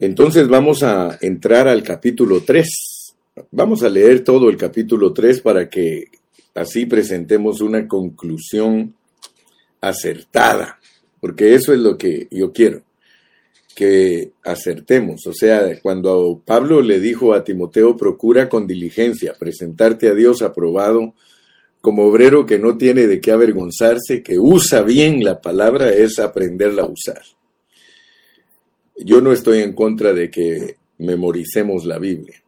Entonces vamos a entrar al capítulo 3. Vamos a leer todo el capítulo 3 para que así presentemos una conclusión acertada, porque eso es lo que yo quiero, que acertemos. O sea, cuando Pablo le dijo a Timoteo, procura con diligencia presentarte a Dios aprobado, como obrero que no tiene de qué avergonzarse, que usa bien la palabra, es aprenderla a usar. Yo no estoy en contra de que memoricemos la Biblia.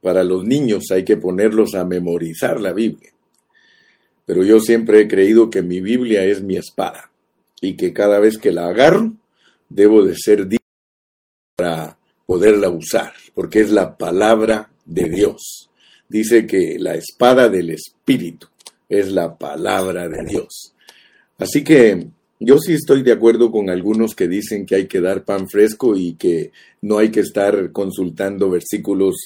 Para los niños hay que ponerlos a memorizar la Biblia. Pero yo siempre he creído que mi Biblia es mi espada y que cada vez que la agarro debo de ser para poderla usar, porque es la palabra de Dios. Dice que la espada del Espíritu es la palabra de Dios. Así que yo sí estoy de acuerdo con algunos que dicen que hay que dar pan fresco y que no hay que estar consultando versículos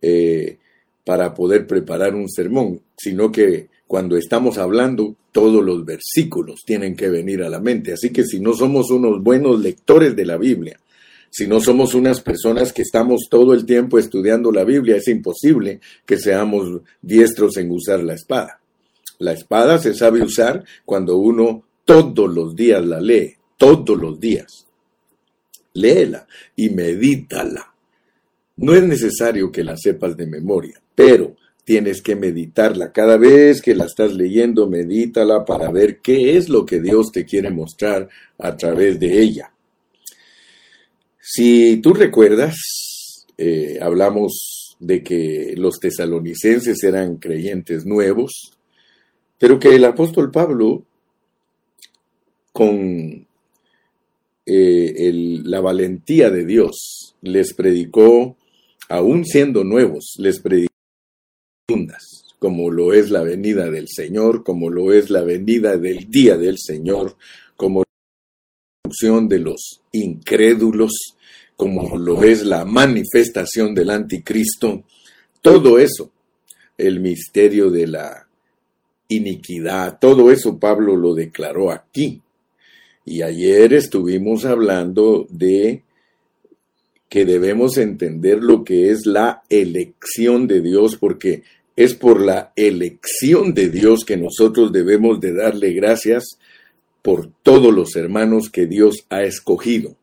eh, para poder preparar un sermón, sino que cuando estamos hablando, todos los versículos tienen que venir a la mente. Así que si no somos unos buenos lectores de la Biblia, si no somos unas personas que estamos todo el tiempo estudiando la Biblia, es imposible que seamos diestros en usar la espada. La espada se sabe usar cuando uno todos los días la lee, todos los días. Léela y medítala. No es necesario que la sepas de memoria, pero tienes que meditarla. Cada vez que la estás leyendo, medítala para ver qué es lo que Dios te quiere mostrar a través de ella. Si tú recuerdas, eh, hablamos de que los tesalonicenses eran creyentes nuevos, pero que el apóstol Pablo, con eh, la valentía de Dios, les predicó, aún siendo nuevos, les predicó como lo es la venida del Señor, como lo es la venida del día del Señor, como la destrucción de los incrédulos, como lo es la manifestación del anticristo, todo eso, el misterio de la iniquidad. Todo eso Pablo lo declaró aquí. Y ayer estuvimos hablando de que debemos entender lo que es la elección de Dios, porque es por la elección de Dios que nosotros debemos de darle gracias por todos los hermanos que Dios ha escogido.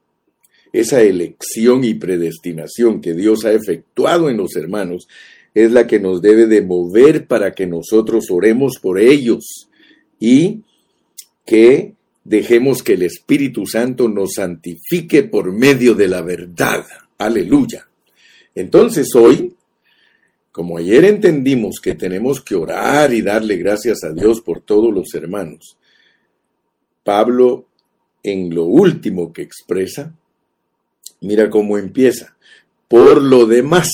Esa elección y predestinación que Dios ha efectuado en los hermanos es la que nos debe de mover para que nosotros oremos por ellos y que dejemos que el Espíritu Santo nos santifique por medio de la verdad. Aleluya. Entonces hoy, como ayer entendimos que tenemos que orar y darle gracias a Dios por todos los hermanos, Pablo en lo último que expresa, mira cómo empieza. Por lo demás,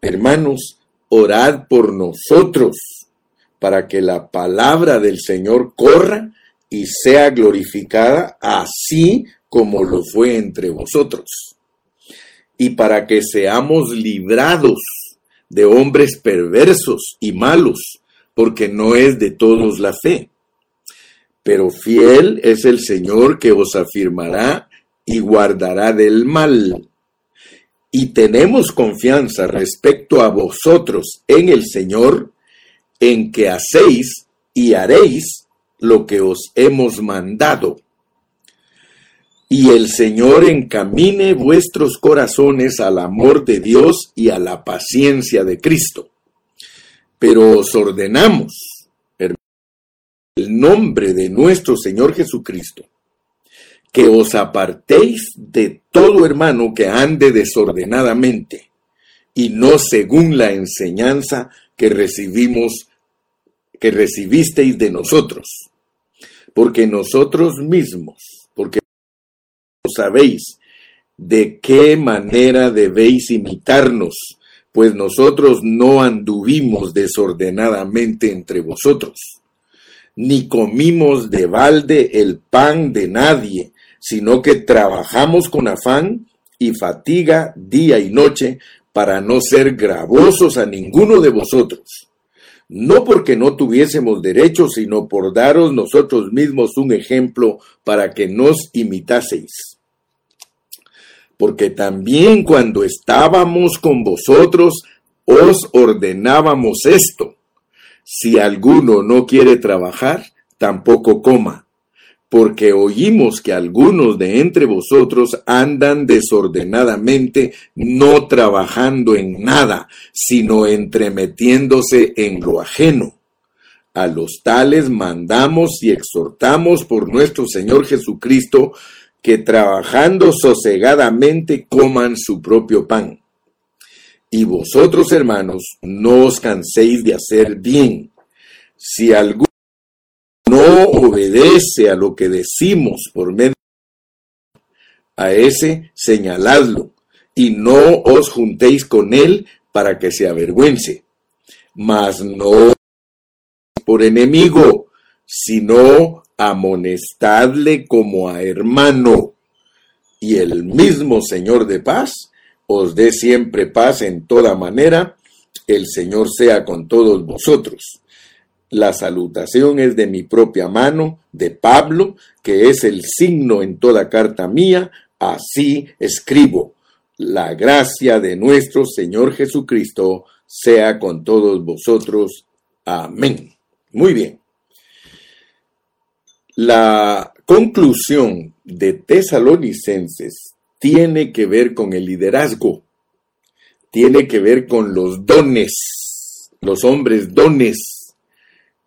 Hermanos, orad por nosotros para que la palabra del Señor corra y sea glorificada así como lo fue entre vosotros. Y para que seamos librados de hombres perversos y malos, porque no es de todos la fe. Pero fiel es el Señor que os afirmará y guardará del mal y tenemos confianza respecto a vosotros en el Señor, en que hacéis y haréis lo que os hemos mandado. Y el Señor encamine vuestros corazones al amor de Dios y a la paciencia de Cristo. Pero os ordenamos, en el nombre de nuestro Señor Jesucristo, que os apartéis de todo hermano que ande desordenadamente y no según la enseñanza que recibimos, que recibisteis de nosotros. Porque nosotros mismos, porque sabéis de qué manera debéis imitarnos, pues nosotros no anduvimos desordenadamente entre vosotros, ni comimos de balde el pan de nadie, sino que trabajamos con afán y fatiga día y noche para no ser gravosos a ninguno de vosotros, no porque no tuviésemos derecho, sino por daros nosotros mismos un ejemplo para que nos imitaseis. porque también cuando estábamos con vosotros os ordenábamos esto. Si alguno no quiere trabajar, tampoco coma, porque oímos que algunos de entre vosotros andan desordenadamente, no trabajando en nada, sino entremetiéndose en lo ajeno. A los tales mandamos y exhortamos por nuestro Señor Jesucristo que trabajando sosegadamente coman su propio pan. Y vosotros, hermanos, no os canséis de hacer bien. Si alguno no obedece a lo que decimos por medio a ese señaladlo y no os juntéis con él para que se avergüence. Mas no por enemigo, sino amonestadle como a hermano. Y el mismo Señor de paz os dé siempre paz en toda manera. El Señor sea con todos vosotros. La salutación es de mi propia mano, de Pablo, que es el signo en toda carta mía. Así escribo. La gracia de nuestro Señor Jesucristo sea con todos vosotros. Amén. Muy bien. La conclusión de Tesalonicenses tiene que ver con el liderazgo, tiene que ver con los dones, los hombres dones,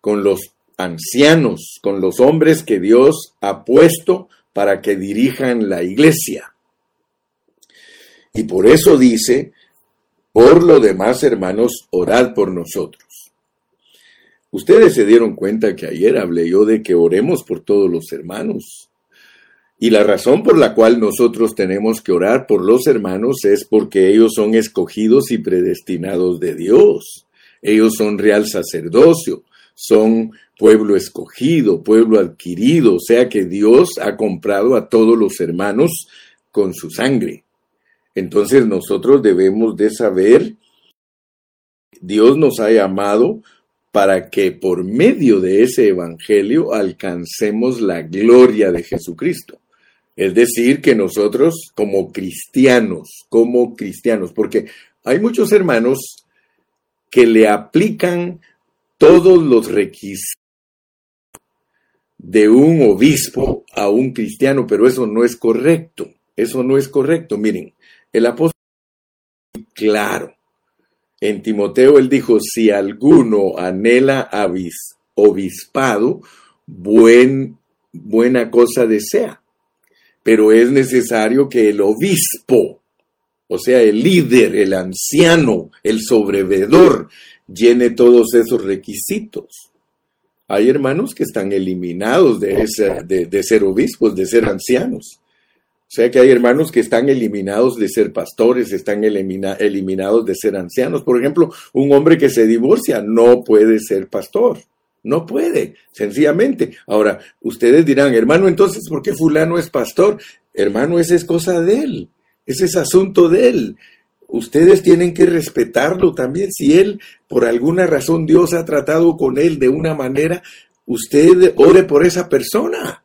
con los ancianos, con los hombres que Dios ha puesto para que dirijan la iglesia. Y por eso dice, por lo demás, hermanos, orad por nosotros. Ustedes se dieron cuenta que ayer hablé yo de que oremos por todos los hermanos. Y la razón por la cual nosotros tenemos que orar por los hermanos es porque ellos son escogidos y predestinados de Dios. Ellos son real sacerdocio, son pueblo escogido, pueblo adquirido, o sea que Dios ha comprado a todos los hermanos con su sangre. Entonces nosotros debemos de saber, Dios nos ha llamado para que por medio de ese evangelio alcancemos la gloria de Jesucristo. Es decir, que nosotros como cristianos, como cristianos, porque hay muchos hermanos que le aplican todos los requisitos de un obispo a un cristiano, pero eso no es correcto. Eso no es correcto. Miren, el apóstol claro en Timoteo él dijo, si alguno anhela obispado, buen, buena cosa desea. Pero es necesario que el obispo, o sea, el líder, el anciano, el sobrevedor, llene todos esos requisitos. Hay hermanos que están eliminados de, de ser obispos, de ser ancianos. O sea que hay hermanos que están eliminados de ser pastores, están eliminados de ser ancianos. Por ejemplo, un hombre que se divorcia no puede ser pastor. No puede, sencillamente. Ahora, ustedes dirán, hermano, entonces, ¿por qué fulano es pastor? Hermano, esa es cosa de él. Ese es asunto de él. Ustedes tienen que respetarlo también. Si él, por alguna razón, Dios ha tratado con él de una manera, usted ore por esa persona.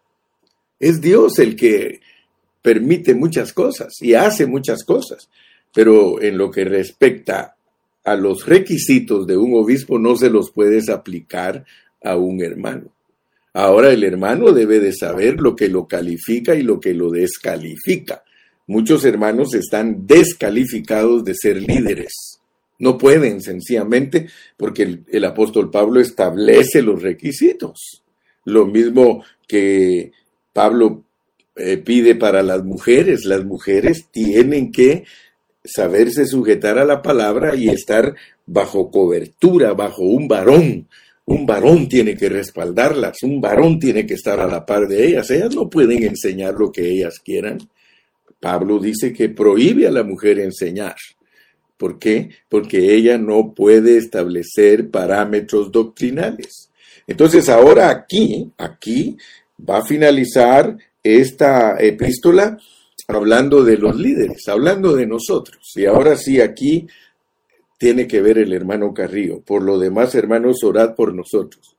Es Dios el que permite muchas cosas y hace muchas cosas, pero en lo que respecta a los requisitos de un obispo no se los puedes aplicar a un hermano. Ahora el hermano debe de saber lo que lo califica y lo que lo descalifica. Muchos hermanos están descalificados de ser líderes. No pueden sencillamente porque el, apóstol Pablo establece los requisitos. Lo mismo que Pablo eh, pide para las mujeres. Las mujeres tienen que saberse sujetar a la palabra y estar bajo cobertura, bajo un varón. Un varón tiene que respaldarlas, un varón tiene que estar a la par de ellas. Ellas no pueden enseñar lo que ellas quieran. Pablo dice que prohíbe a la mujer enseñar. ¿Por qué? Porque ella no puede establecer parámetros doctrinales. Entonces ahora aquí, aquí va a finalizar esta epístola hablando de los líderes, hablando de nosotros. Y ahora sí, aquí tiene que ver el hermano Carrillo. Por lo demás, hermanos, orad por nosotros.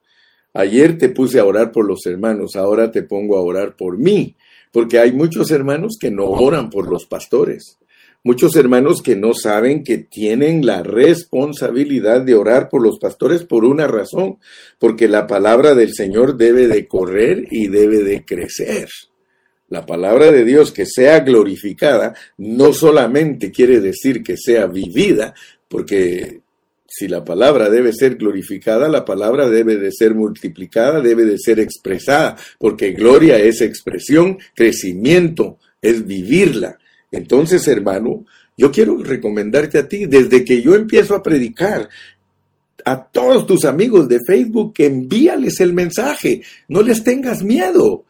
Ayer te puse a orar por los hermanos, ahora te pongo a orar por mí, porque hay muchos hermanos que no oran por los pastores. Muchos hermanos que no saben que tienen la responsabilidad de orar por los pastores por una razón, porque la palabra del Señor debe de correr y debe de crecer. La palabra de Dios que sea glorificada no solamente quiere decir que sea vivida, porque si la palabra debe ser glorificada, la palabra debe de ser multiplicada, debe de ser expresada, porque gloria es expresión, crecimiento es vivirla. Entonces, hermano, yo quiero recomendarte a ti, desde que yo empiezo a predicar, a todos tus amigos de Facebook, envíales el mensaje, no les tengas miedo,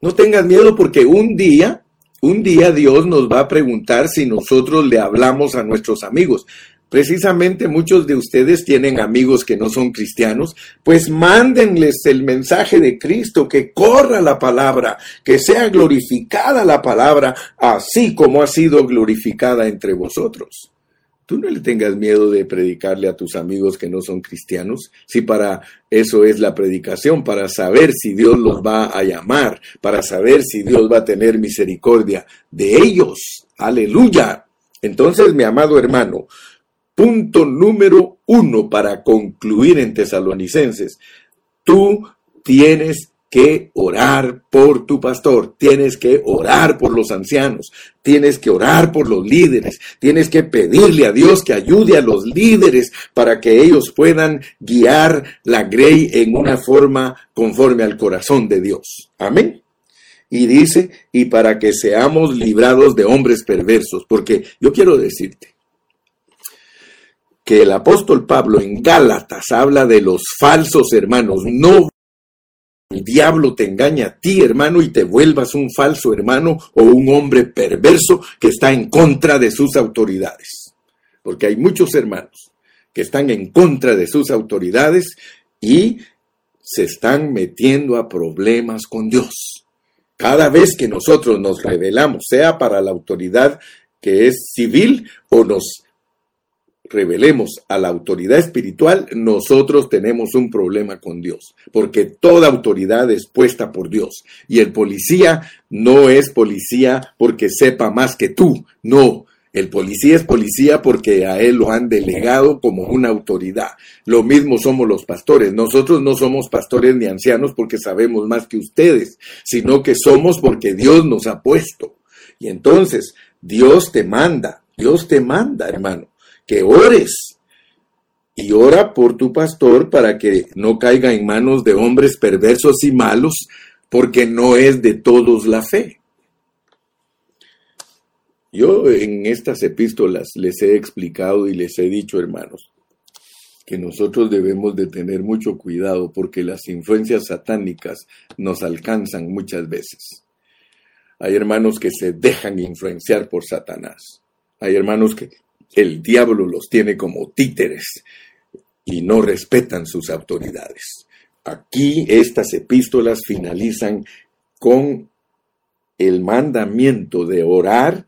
no tengas miedo porque un día, un día Dios nos va a preguntar si nosotros le hablamos a nuestros amigos. Precisamente muchos de ustedes tienen amigos que no son cristianos, pues mándenles el mensaje de Cristo, que corra la palabra, que sea glorificada la palabra, así como ha sido glorificada entre vosotros. Tú no le tengas miedo de predicarle a tus amigos que no son cristianos, si para eso es la predicación, para saber si Dios los va a llamar, para saber si Dios va a tener misericordia de ellos. Aleluya. Entonces, mi amado hermano, Punto número uno para concluir en tesalonicenses. Tú tienes que orar por tu pastor, tienes que orar por los ancianos, tienes que orar por los líderes, tienes que pedirle a Dios que ayude a los líderes para que ellos puedan guiar la grey en una forma conforme al corazón de Dios. Amén. Y dice, y para que seamos librados de hombres perversos, porque yo quiero decirte, que el apóstol Pablo en Gálatas habla de los falsos hermanos. No el diablo te engaña a ti, hermano, y te vuelvas un falso hermano o un hombre perverso que está en contra de sus autoridades. Porque hay muchos hermanos que están en contra de sus autoridades y se están metiendo a problemas con Dios. Cada vez que nosotros nos revelamos, sea para la autoridad que es civil o nos revelemos a la autoridad espiritual, nosotros tenemos un problema con Dios, porque toda autoridad es puesta por Dios. Y el policía no es policía porque sepa más que tú, no. El policía es policía porque a él lo han delegado como una autoridad. Lo mismo somos los pastores. Nosotros no somos pastores ni ancianos porque sabemos más que ustedes, sino que somos porque Dios nos ha puesto. Y entonces Dios te manda, Dios te manda, hermano que ores. Y ora por tu pastor para que no caiga en manos de hombres perversos y malos, porque no es de todos la fe. Yo en estas epístolas les he explicado y les he dicho, hermanos, que nosotros debemos de tener mucho cuidado porque las influencias satánicas nos alcanzan muchas veces. Hay hermanos que se dejan influenciar por Satanás. Hay hermanos que el diablo los tiene como títeres y no respetan sus autoridades. Aquí estas epístolas finalizan con el mandamiento de orar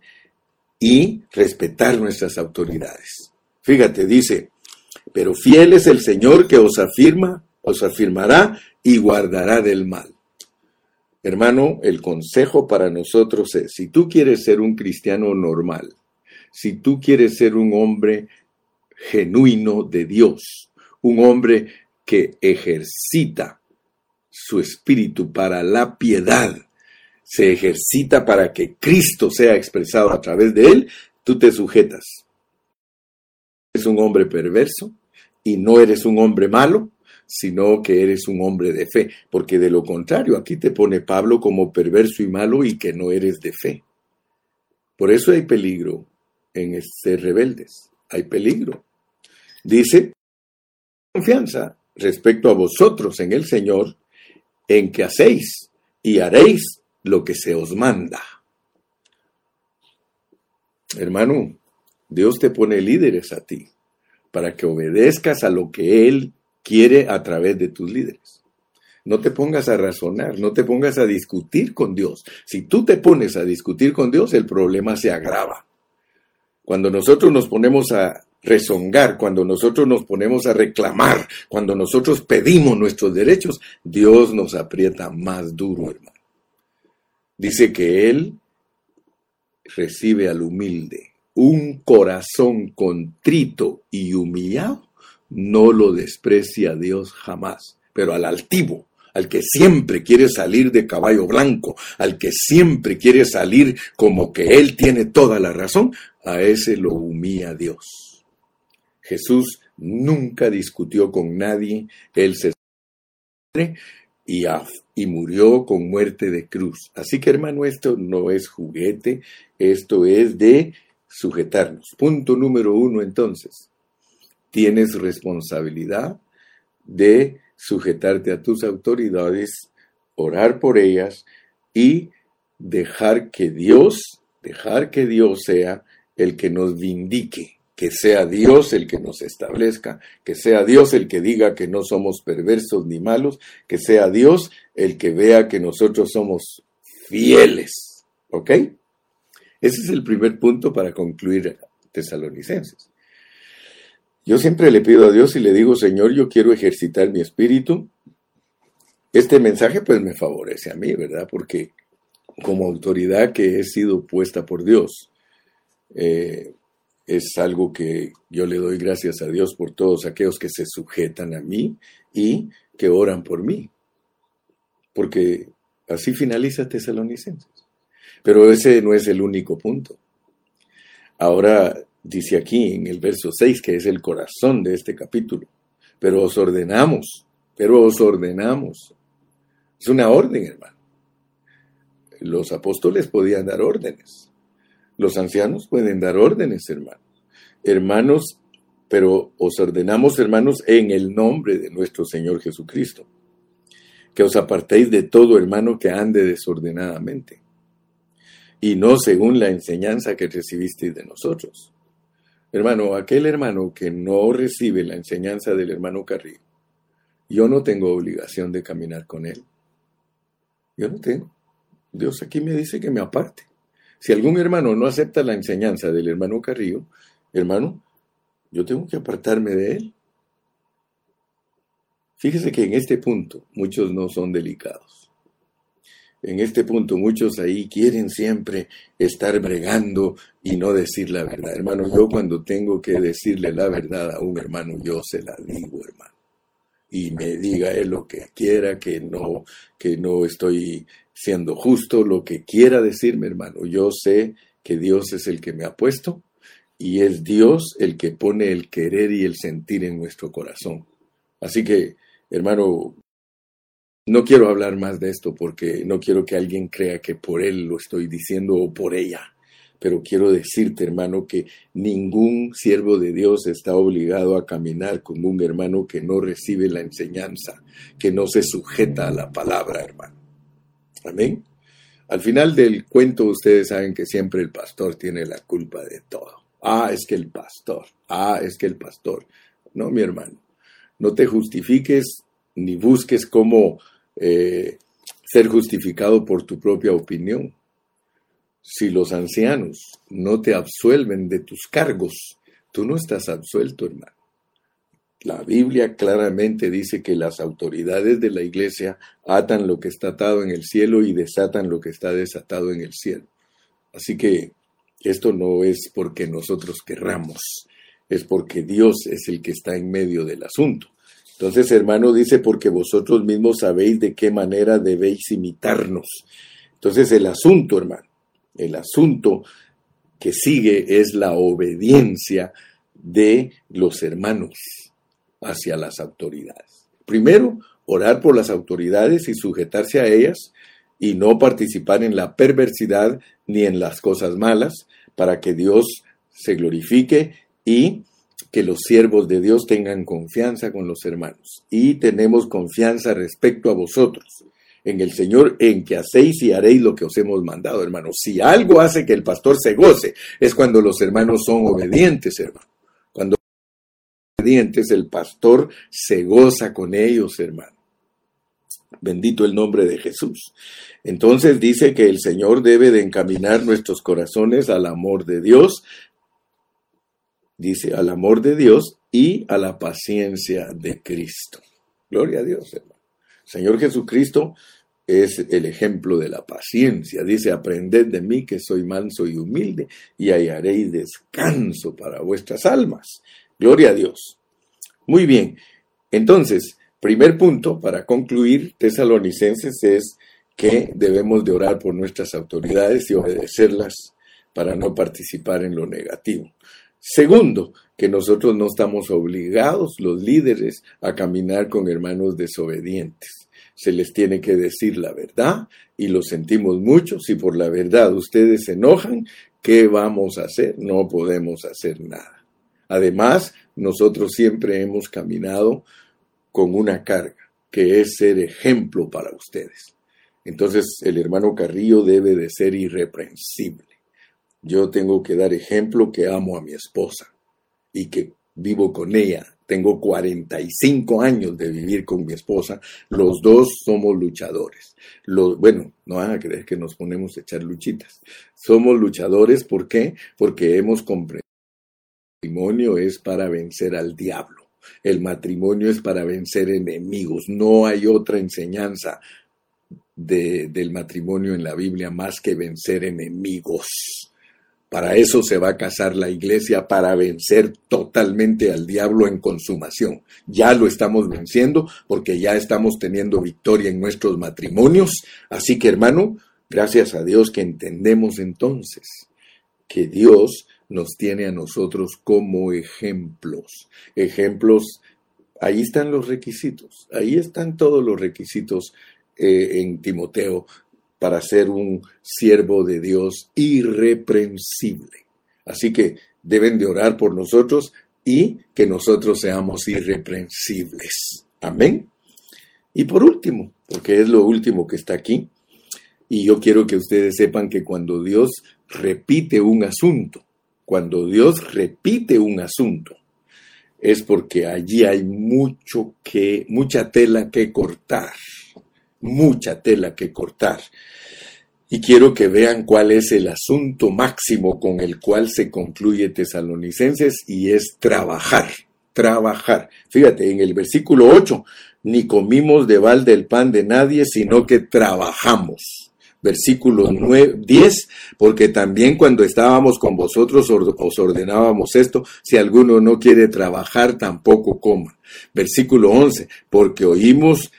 y respetar nuestras autoridades. Fíjate, dice, pero fiel es el Señor que os afirma, os afirmará y guardará del mal. Hermano, el consejo para nosotros es, si tú quieres ser un cristiano normal, si tú quieres ser un hombre genuino de Dios, un hombre que ejercita su espíritu para la piedad, se ejercita para que Cristo sea expresado a través de él, tú te sujetas. Eres un hombre perverso y no eres un hombre malo, sino que eres un hombre de fe, porque de lo contrario aquí te pone Pablo como perverso y malo y que no eres de fe. Por eso hay peligro en ser rebeldes. Hay peligro. Dice, confianza respecto a vosotros en el Señor, en que hacéis y haréis lo que se os manda. Hermano, Dios te pone líderes a ti para que obedezcas a lo que Él quiere a través de tus líderes. No te pongas a razonar, no te pongas a discutir con Dios. Si tú te pones a discutir con Dios, el problema se agrava. Cuando nosotros nos ponemos a rezongar, cuando nosotros nos ponemos a reclamar, cuando nosotros pedimos nuestros derechos, Dios nos aprieta más duro, hermano. Dice que Él recibe al humilde. Un corazón contrito y humillado no lo desprecia Dios jamás, pero al altivo, al que siempre quiere salir de caballo blanco, al que siempre quiere salir como que él tiene toda la razón, a ese lo humilla Dios. Jesús nunca discutió con nadie, él se y, y murió con muerte de cruz. Así que hermano, esto no es juguete, esto es de sujetarnos. Punto número uno entonces, tienes responsabilidad de sujetarte a tus autoridades, orar por ellas y dejar que Dios, dejar que Dios sea el que nos vindique, que sea Dios el que nos establezca, que sea Dios el que diga que no somos perversos ni malos, que sea Dios el que vea que nosotros somos fieles. ¿Ok? Ese es el primer punto para concluir tesalonicenses. Yo siempre le pido a Dios y le digo, Señor, yo quiero ejercitar mi espíritu. Este mensaje pues me favorece a mí, ¿verdad? Porque como autoridad que he sido puesta por Dios, eh, es algo que yo le doy gracias a Dios por todos aquellos que se sujetan a mí y que oran por mí. Porque así finaliza Tesalonicenses. Pero ese no es el único punto. Ahora dice aquí en el verso 6, que es el corazón de este capítulo. Pero os ordenamos, pero os ordenamos. Es una orden, hermano. Los apóstoles podían dar órdenes. Los ancianos pueden dar órdenes, hermano. Hermanos, pero os ordenamos, hermanos, en el nombre de nuestro Señor Jesucristo, que os apartéis de todo hermano que ande desordenadamente, y no según la enseñanza que recibisteis de nosotros Hermano, aquel hermano que no recibe la enseñanza del hermano Carrillo, yo no tengo obligación de caminar con él. Yo no tengo. Dios aquí me dice que me aparte. Si algún hermano no acepta la enseñanza del hermano Carrillo, hermano, yo tengo que apartarme de él. Fíjese que en este punto muchos no son delicados en este punto muchos ahí quieren siempre estar bregando y no decir la verdad. Hermano, yo cuando tengo que decirle la verdad a un hermano, yo se la digo, hermano. Y me diga él lo que quiera, que no, que no estoy siendo justo, lo que quiera decirme, hermano. Yo sé que Dios es el que me ha puesto y es Dios el que pone el querer y el sentir en nuestro corazón. Así que, hermano, no quiero hablar más de esto porque no quiero que alguien crea que por él lo estoy diciendo o por ella. Pero quiero decirte, hermano, que ningún siervo de Dios está obligado a caminar con un hermano que no recibe la enseñanza, que no se sujeta a la palabra, hermano. Amén. Al final del cuento ustedes saben que siempre el pastor tiene la culpa de todo. Ah, es que el pastor. Ah, es que el pastor. No, mi hermano. No te justifiques ni busques cómo eh, ser justificado por tu propia opinión. Si los ancianos no te absuelven de tus cargos, tú no estás absuelto, hermano. La Biblia claramente dice que las autoridades de la iglesia atan lo que está atado en el cielo y desatan lo que está desatado en el cielo. Así que esto no es porque nosotros querramos, es porque Dios es el que está en medio del asunto. Entonces, hermano, dice, porque vosotros mismos sabéis de qué manera debéis imitarnos. Entonces, el asunto, hermano, el asunto que sigue es la obediencia de los hermanos hacia las autoridades. Primero, orar por las autoridades y sujetarse a ellas y no participar en la perversidad ni en las cosas malas para que Dios se glorifique y que los siervos de Dios tengan confianza con los hermanos. Y tenemos confianza respecto a vosotros, en el Señor, en que hacéis y haréis lo que os hemos mandado, hermanos. Si algo hace que el pastor se goce, es cuando los hermanos son obedientes, hermano. Cuando son obedientes, el pastor se goza con ellos, hermano. Bendito el nombre de Jesús. Entonces dice que el Señor debe de encaminar nuestros corazones al amor de Dios, dice, al amor de Dios y a la paciencia de Cristo. Gloria a Dios, hermano. Señor Jesucristo es el ejemplo de la paciencia. Dice, aprended de mí que soy manso y humilde y hallaréis descanso para vuestras almas. Gloria a Dios. Muy bien. Entonces, primer punto para concluir, tesalonicenses, es que debemos de orar por nuestras autoridades y obedecerlas para no participar en lo negativo. Segundo, que nosotros no estamos obligados, los líderes, a caminar con hermanos desobedientes. Se les tiene que decir la verdad y lo sentimos mucho. Si por la verdad ustedes se enojan, ¿qué vamos a hacer? No podemos hacer nada. Además, nosotros siempre hemos caminado con una carga, que es ser ejemplo para ustedes. Entonces, el hermano Carrillo debe de ser irreprensible. Yo tengo que dar ejemplo que amo a mi esposa y que vivo con ella. Tengo 45 años de vivir con mi esposa. Los dos somos luchadores. Bueno, no van a creer que nos ponemos a echar luchitas. Somos luchadores, ¿por qué? Porque hemos comprendido matrimonio es para vencer al diablo. El matrimonio es para vencer enemigos. No hay otra enseñanza del matrimonio en la Biblia más que vencer enemigos. Para eso se va a casar la iglesia, para vencer totalmente al diablo en consumación. Ya lo estamos venciendo porque ya estamos teniendo victoria en nuestros matrimonios. Así que hermano, gracias a Dios que entendemos entonces que Dios nos tiene a nosotros como ejemplos. Ejemplos, ahí están los requisitos, ahí están todos los requisitos eh, en Timoteo para ser un siervo de Dios irreprensible. Así que deben de orar por nosotros y que nosotros seamos irreprensibles. Amén. Y por último, porque es lo último que está aquí, y yo quiero que ustedes sepan que cuando Dios repite un asunto, cuando Dios repite un asunto, es porque allí hay mucho que, mucha tela que cortar mucha tela que cortar. Y quiero que vean cuál es el asunto máximo con el cual se concluye Tesalonicenses y es trabajar, trabajar. Fíjate, en el versículo 8, ni comimos de balde el pan de nadie, sino que trabajamos. Versículo 9, 10, porque también cuando estábamos con vosotros os ordenábamos esto, si alguno no quiere trabajar, tampoco coma. Versículo 11, porque oímos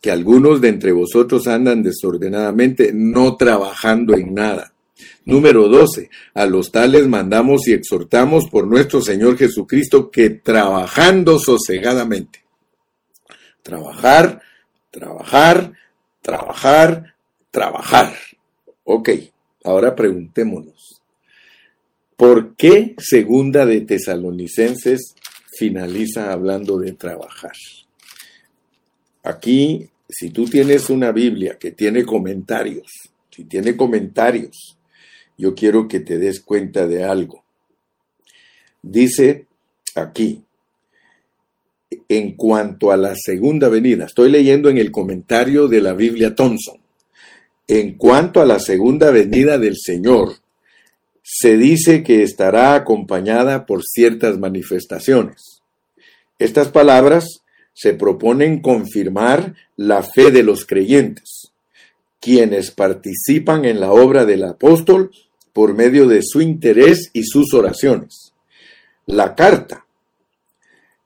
que algunos de entre vosotros andan desordenadamente, no trabajando en nada. Número 12. A los tales mandamos y exhortamos por nuestro Señor Jesucristo que trabajando sosegadamente. Trabajar, trabajar, trabajar, trabajar. Ok, ahora preguntémonos. ¿Por qué segunda de Tesalonicenses finaliza hablando de trabajar? Aquí, si tú tienes una Biblia que tiene comentarios, si tiene comentarios, yo quiero que te des cuenta de algo. Dice aquí, en cuanto a la segunda venida, estoy leyendo en el comentario de la Biblia Thompson, en cuanto a la segunda venida del Señor, se dice que estará acompañada por ciertas manifestaciones. Estas palabras se proponen confirmar la fe de los creyentes, quienes participan en la obra del apóstol por medio de su interés y sus oraciones. La carta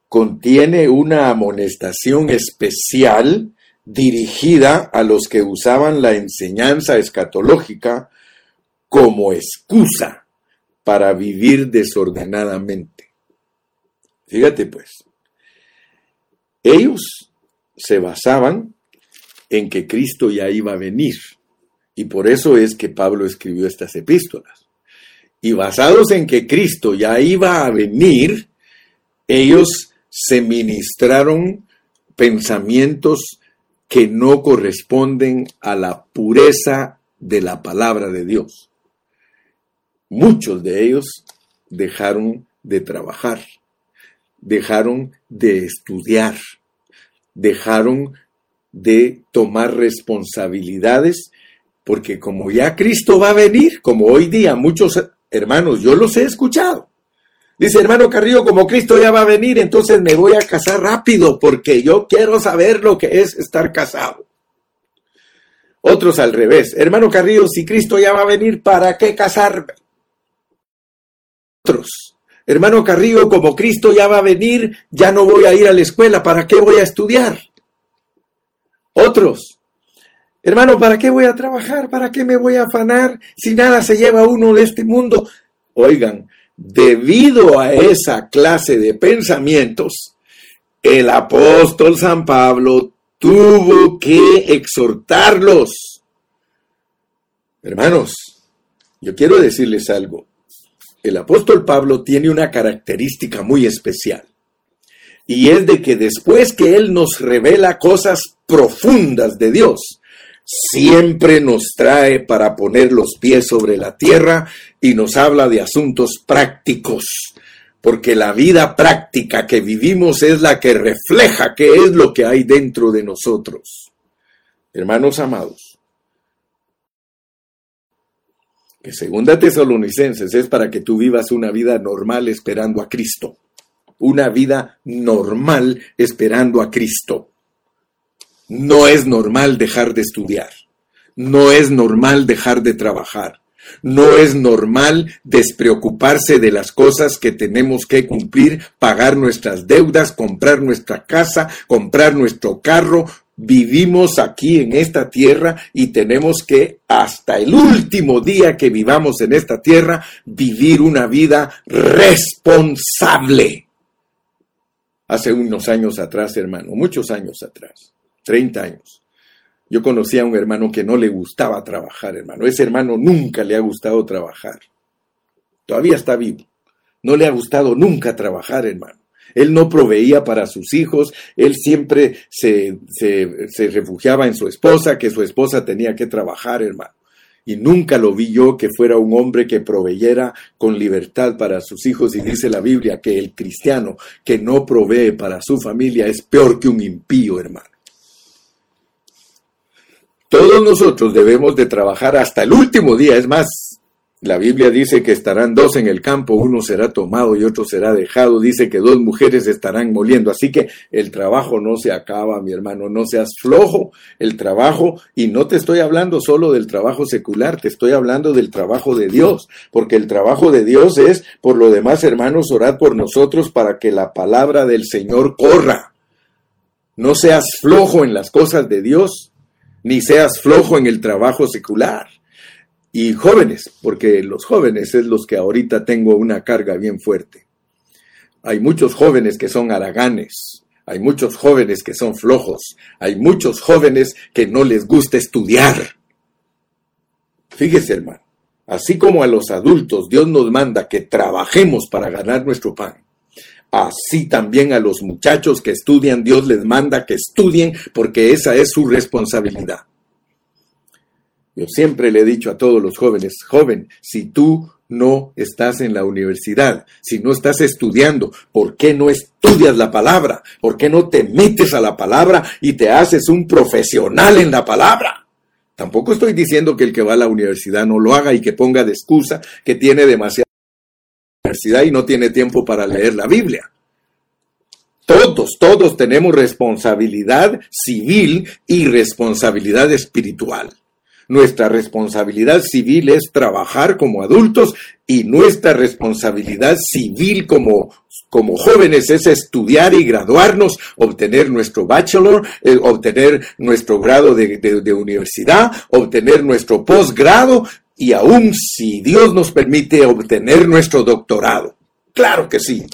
contiene una amonestación especial dirigida a los que usaban la enseñanza escatológica como excusa para vivir desordenadamente. Fíjate pues, ellos se basaban en que Cristo ya iba a venir. Y por eso es que Pablo escribió estas epístolas. Y basados en que Cristo ya iba a venir, ellos se ministraron pensamientos que no corresponden a la pureza de la palabra de Dios. Muchos de ellos dejaron de trabajar dejaron de estudiar, dejaron de tomar responsabilidades, porque como ya Cristo va a venir, como hoy día muchos hermanos, yo los he escuchado. Dice hermano Carrillo, como Cristo ya va a venir, entonces me voy a casar rápido porque yo quiero saber lo que es estar casado. Otros al revés. Hermano Carrillo, si Cristo ya va a venir, ¿para qué casarme? Otros. Hermano Carrillo, como Cristo ya va a venir, ya no voy a ir a la escuela, ¿para qué voy a estudiar? Otros. Hermano, ¿para qué voy a trabajar? ¿Para qué me voy a afanar si nada se lleva uno de este mundo? Oigan, debido a esa clase de pensamientos, el apóstol San Pablo tuvo que exhortarlos. Hermanos, yo quiero decirles algo. El apóstol Pablo tiene una característica muy especial. Y es de que después que Él nos revela cosas profundas de Dios, siempre nos trae para poner los pies sobre la tierra y nos habla de asuntos prácticos porque la vida práctica que vivimos es la que refleja qué es lo que hay dentro de nosotros. Hermanos amados, que segunda Tesalonicenses es para que tú vivas una vida normal esperando a Cristo. Una vida normal esperando a Cristo. No es normal dejar de estudiar. No es normal dejar de trabajar. No es normal despreocuparse de las cosas que tenemos que cumplir, pagar nuestras deudas, comprar nuestra casa, comprar nuestro carro. Vivimos aquí en esta tierra y tenemos que, hasta el último día que vivamos en esta tierra, vivir una vida responsable. Hace unos años atrás, hermano, muchos años atrás, 30 años, yo conocí a un hermano que no le gustaba trabajar, hermano. Ese hermano nunca le ha gustado trabajar. Todavía está vivo. No le ha gustado nunca trabajar, hermano. Él no proveía para sus hijos, él siempre se, se, refugiaba en su esposa, que su esposa tenía que trabajar, hermano. Y nunca lo vi yo que fuera un hombre que proveyera con libertad para sus hijos. Y dice la Biblia que el cristiano que no provee para su familia es peor que un impío, hermano. Todos nosotros debemos de trabajar hasta el último día. Es más, la Biblia dice que estarán dos en el campo, uno será tomado y otro será dejado. Dice que dos mujeres estarán moliendo. Así que el trabajo no se acaba, mi hermano. No seas flojo. El trabajo, y no te estoy hablando solo del trabajo secular, te estoy hablando del trabajo de Dios. Porque el trabajo de Dios es, por lo demás, hermanos, orad por nosotros para que la palabra del Señor corra. No seas flojo en las cosas de Dios ni seas flojo en el trabajo secular. Y jóvenes, porque los jóvenes es los que ahorita tengo una carga bien fuerte. Hay muchos jóvenes que son haraganes, hay muchos jóvenes que son flojos, hay muchos jóvenes que no les gusta estudiar. Fíjese, hermano, así como a los adultos Dios nos manda que trabajemos para ganar nuestro pan, Así también a los muchachos que estudian, Dios les manda que estudien porque esa es su responsabilidad. Yo siempre le he dicho a todos los jóvenes, joven, si tú no estás en la universidad, si no estás estudiando, ¿por qué no estudias la palabra? ¿Por qué no te metes a la palabra y te haces un profesional en la palabra? Tampoco estoy diciendo que el que va a la universidad no lo haga y que ponga de excusa que tiene demasiada y no tiene tiempo para leer la Biblia. Todos, todos tenemos responsabilidad civil y responsabilidad espiritual. Nuestra responsabilidad civil es trabajar como adultos y nuestra responsabilidad civil como, como jóvenes es estudiar y graduarnos, obtener nuestro bachelor, eh, obtener nuestro grado de, de universidad, obtener nuestro posgrado y aún si Dios nos permite obtener nuestro doctorado. Claro que sí.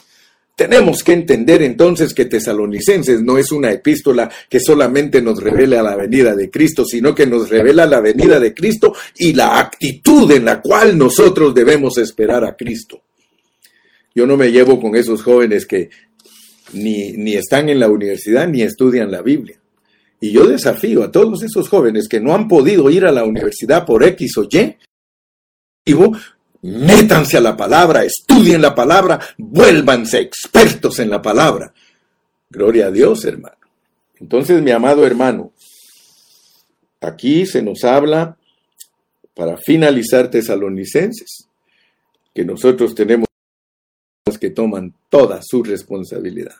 Tenemos que entender entonces que Tesalonicenses no es una epístola que solamente nos revela la venida de Cristo, sino que nos revela la venida de Cristo y la actitud en la cual nosotros debemos esperar a Cristo. Yo no me llevo con esos jóvenes que ni, ni están en la universidad ni estudian la Biblia. Y yo desafío a todos esos jóvenes que no han podido ir a la universidad por X o Y, métanse a la palabra, estudien la palabra, vuélvanse expertos en la palabra. Gloria a Dios, hermano. Entonces, mi amado hermano, aquí se nos habla, para finalizar tesalonicenses, que nosotros tenemos que toman toda su responsabilidad.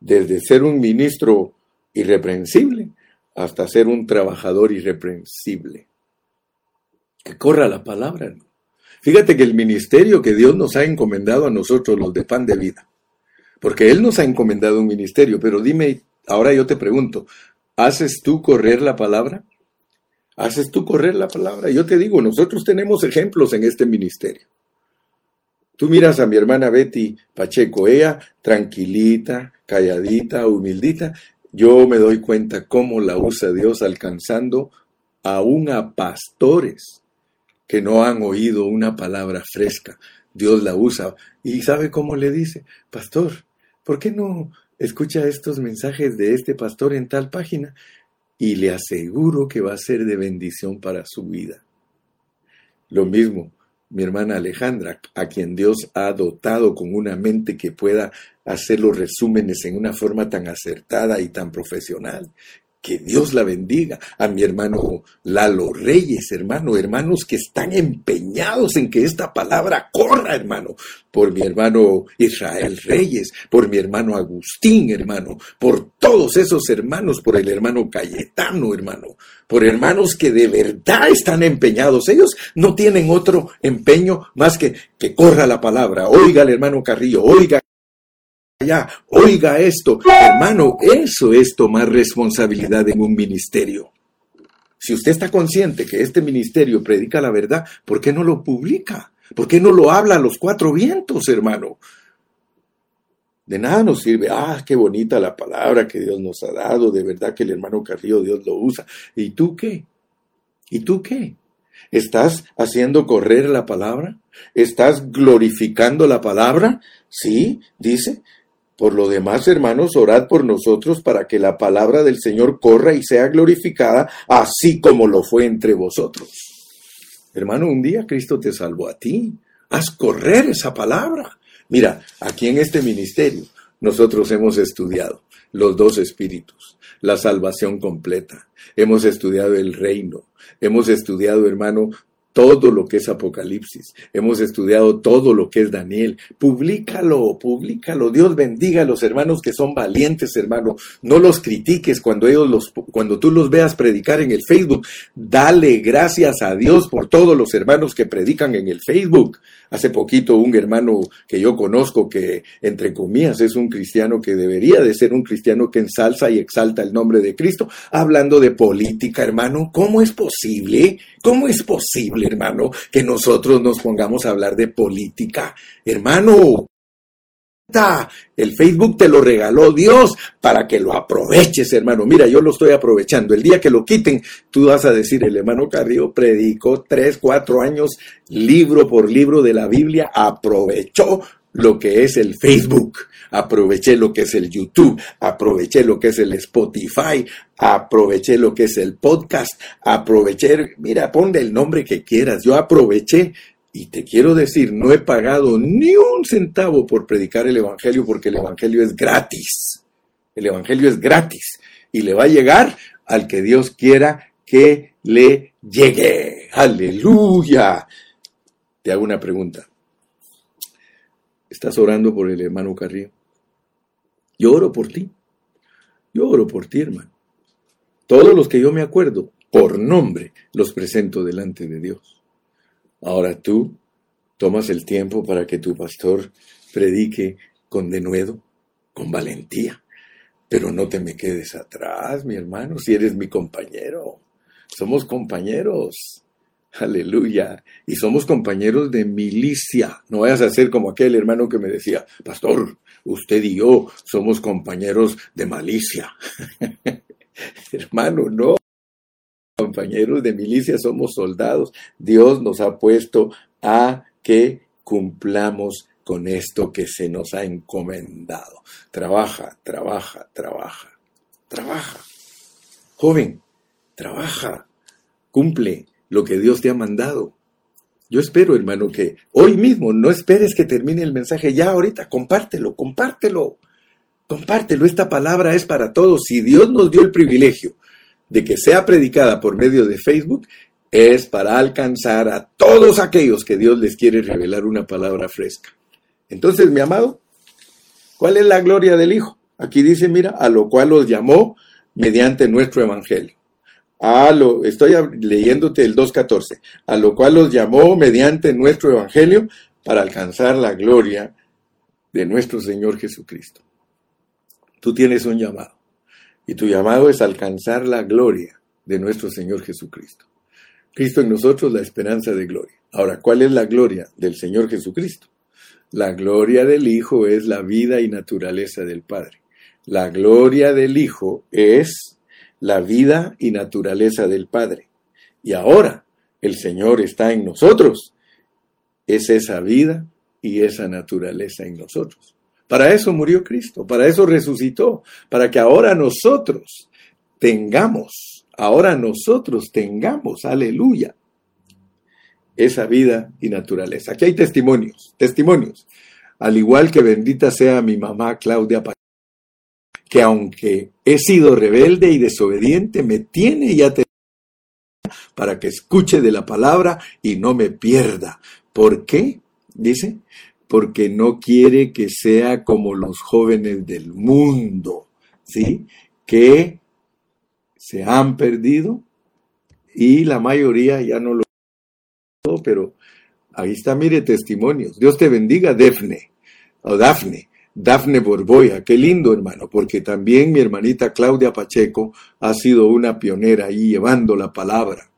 Desde ser un ministro irreprensible hasta ser un trabajador irreprensible. Que corra la palabra. Fíjate que el ministerio que Dios nos ha encomendado a nosotros, los de pan de vida, porque Él nos ha encomendado un ministerio, pero dime, ahora yo te pregunto, ¿haces tú correr la palabra? ¿Haces tú correr la palabra? Yo te digo, nosotros tenemos ejemplos en este ministerio. Tú miras a mi hermana Betty Pacheco, ella tranquilita, calladita, humildita. Yo me doy cuenta cómo la usa Dios alcanzando aún a pastores que no han oído una palabra fresca. Dios la usa. ¿Y sabe cómo le dice? Pastor, ¿por qué no escucha estos mensajes de este pastor en tal página? Y le aseguro que va a ser de bendición para su vida. Lo mismo, mi hermana Alejandra, a quien Dios ha dotado con una mente que pueda hacer los resúmenes en una forma tan acertada y tan profesional. Que Dios la bendiga. A mi hermano Lalo Reyes, hermano, hermanos que están empeñados en que esta palabra corra, hermano. Por mi hermano Israel Reyes, por mi hermano Agustín, hermano, por todos esos hermanos, por el hermano Cayetano, hermano, por hermanos que de verdad están empeñados. Ellos no tienen otro empeño más que que corra la palabra. Oiga el hermano Carrillo, oiga allá, oiga esto. Hermano, eso es tomar responsabilidad en un ministerio. Si usted está consciente que este ministerio predica la verdad, ¿por qué no lo publica? ¿Por qué no lo habla a los cuatro vientos, hermano? De nada nos sirve, ah, qué bonita la palabra que Dios nos ha dado, de verdad que el hermano Carrillo Dios lo usa. ¿Y tú qué? ¿Y tú qué? ¿Estás haciendo correr la palabra? ¿Estás glorificando la palabra? Sí, dice. Por lo demás, hermanos, orad por nosotros para que la palabra del Señor corra y sea glorificada, así como lo fue entre vosotros. Hermano, un día Cristo te salvó a ti. Haz correr esa palabra. Mira, aquí en este ministerio nosotros hemos estudiado los dos espíritus, la salvación completa. Hemos estudiado el reino. Hemos estudiado, hermano, todo lo que es Apocalipsis, hemos estudiado todo lo que es Daniel. Publícalo, publícalo. Dios bendiga a los hermanos que son valientes, hermano. No los critiques cuando ellos los, cuando tú los veas predicar en el Facebook. Dale gracias a Dios por todos los hermanos que predican en el Facebook. Hace poquito un hermano que yo conozco que, entre comillas, es un cristiano que debería de ser un cristiano que ensalza y exalta el nombre de Cristo, hablando de política, hermano. ¿Cómo es posible? ¿Cómo es posible, hermano, que nosotros nos pongamos a hablar de política? Hermano, el Facebook te lo regaló Dios para que lo aproveches, hermano. Mira, yo lo estoy aprovechando. El día que lo quiten, tú vas a decir, el hermano Carrillo predicó tres, cuatro años, libro por libro de la Biblia, aprovechó lo que es el Facebook, aproveché lo que es el YouTube, aproveché lo que es el Spotify, aproveché lo que es el podcast, aproveché, mira, ponle el nombre que quieras, yo aproveché y te quiero decir, no he pagado ni un centavo por predicar el Evangelio porque el Evangelio es gratis. El Evangelio es gratis y le va a llegar al que Dios quiera que le llegue. Aleluya. Te hago una pregunta. ¿Estás orando por el hermano Carrillo? Yo oro por ti. Yo oro por ti, hermano. Todos los que yo me acuerdo, por nombre, los presento delante de Dios. Ahora tú tomas el tiempo para que tu pastor predique con denuedo, con valentía. Pero no te me quedes atrás, mi hermano, si eres mi compañero. Somos compañeros. Aleluya. Y somos compañeros de milicia. No vayas a ser como aquel hermano que me decía, pastor, usted y yo somos compañeros de malicia. hermano, no compañeros de milicia, somos soldados. Dios nos ha puesto a que cumplamos con esto que se nos ha encomendado. Trabaja, trabaja, trabaja, trabaja. Joven, trabaja, cumple lo que Dios te ha mandado. Yo espero, hermano, que hoy mismo no esperes que termine el mensaje, ya ahorita, compártelo, compártelo, compártelo. Esta palabra es para todos. Si Dios nos dio el privilegio de que sea predicada por medio de Facebook es para alcanzar a todos aquellos que Dios les quiere revelar una palabra fresca. Entonces, mi amado, ¿cuál es la gloria del Hijo? Aquí dice, mira, a lo cual los llamó mediante nuestro evangelio. A lo, estoy leyéndote el 2.14, a lo cual los llamó mediante nuestro evangelio para alcanzar la gloria de nuestro Señor Jesucristo. Tú tienes un llamado y tu llamado es alcanzar la gloria de nuestro Señor Jesucristo. Cristo en nosotros la esperanza de gloria. Ahora, ¿cuál es la gloria del Señor Jesucristo? La gloria del Hijo es la vida y naturaleza del Padre. La gloria del Hijo es la vida y naturaleza del Padre. Y ahora el Señor está en nosotros. Es esa vida y esa naturaleza en nosotros. Para eso murió Cristo, para eso resucitó, para que ahora nosotros tengamos, ahora nosotros tengamos, aleluya, esa vida y naturaleza. Aquí hay testimonios, testimonios. Al igual que bendita sea mi mamá Claudia que aunque he sido rebelde y desobediente, me tiene ya para que escuche de la palabra y no me pierda. ¿Por qué? Dice, porque no quiere que sea como los jóvenes del mundo, ¿sí? Que se han perdido y la mayoría ya no lo pero ahí está, mire, testimonios. Dios te bendiga, Defne, o Dafne. Dafne Borboya, qué lindo hermano, porque también mi hermanita Claudia Pacheco ha sido una pionera ahí llevando la palabra.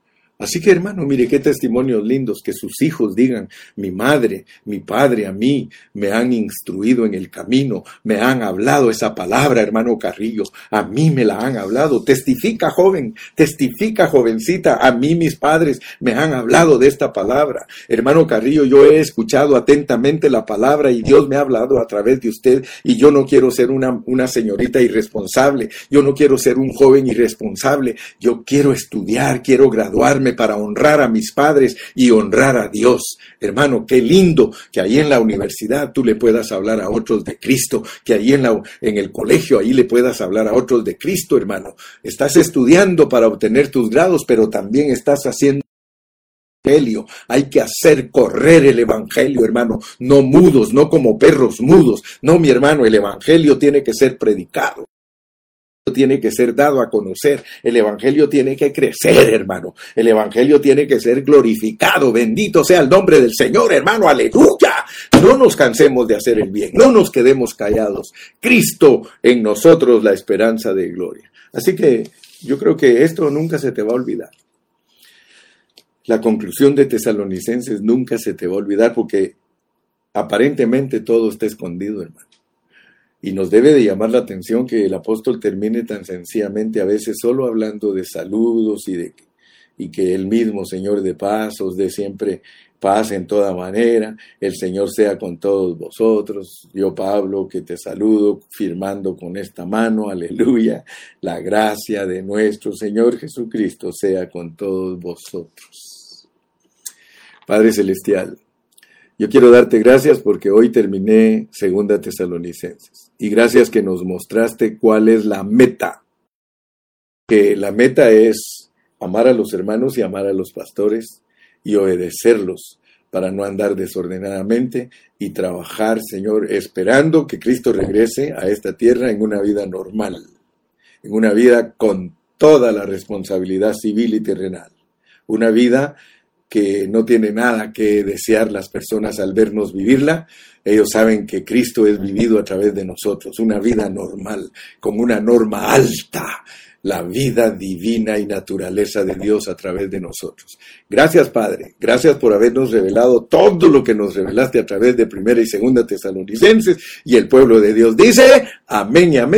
Así que hermano, mire qué testimonios lindos que sus hijos digan, mi madre, mi padre a mí me han instruido en el camino, me han hablado esa palabra, hermano Carrillo, a mí me la han hablado. Testifica joven, testifica jovencita, a mí mis padres me han hablado de esta palabra. Hermano Carrillo, yo he escuchado atentamente la palabra y Dios me ha hablado a través de usted y yo no quiero ser una, una señorita irresponsable, yo no quiero ser un joven irresponsable, yo quiero estudiar, quiero graduarme para honrar a mis padres y honrar a Dios. Hermano, qué lindo que ahí en la universidad tú le puedas hablar a otros de Cristo, que ahí en, la, en el colegio ahí le puedas hablar a otros de Cristo, hermano. Estás estudiando para obtener tus grados, pero también estás haciendo Evangelio. Hay que hacer correr el Evangelio, hermano. No mudos, no como perros mudos. No, mi hermano, el Evangelio tiene que ser predicado tiene que ser dado a conocer, el Evangelio tiene que crecer, hermano, el Evangelio tiene que ser glorificado, bendito sea el nombre del Señor, hermano, aleluya. No nos cansemos de hacer el bien, no nos quedemos callados. Cristo en nosotros la esperanza de gloria. Así que yo creo que esto nunca se te va a olvidar. La conclusión de Tesalonicenses nunca se te va a olvidar porque aparentemente todo está escondido, hermano. Y nos debe de llamar la atención que el apóstol termine tan sencillamente a veces solo hablando de saludos y de y que el mismo Señor de paz os dé siempre paz en toda manera, el Señor sea con todos vosotros. Yo, Pablo, que te saludo firmando con esta mano, aleluya, la gracia de nuestro Señor Jesucristo sea con todos vosotros. Padre Celestial, yo quiero darte gracias porque hoy terminé Segunda Tesalonicenses. Y gracias que nos mostraste cuál es la meta. Que la meta es amar a los hermanos y amar a los pastores y obedecerlos para no andar desordenadamente y trabajar, Señor, esperando que Cristo regrese a esta tierra en una vida normal, en una vida con toda la responsabilidad civil y terrenal, una vida que no tiene nada que desear las personas al vernos vivirla. Ellos saben que Cristo es vivido a través de nosotros, una vida normal, con una norma alta, la vida divina y naturaleza de Dios a través de nosotros. Gracias, Padre. Gracias por habernos revelado todo lo que nos revelaste a través de Primera y Segunda Tesalonicenses. Y el pueblo de Dios dice, amén y amén.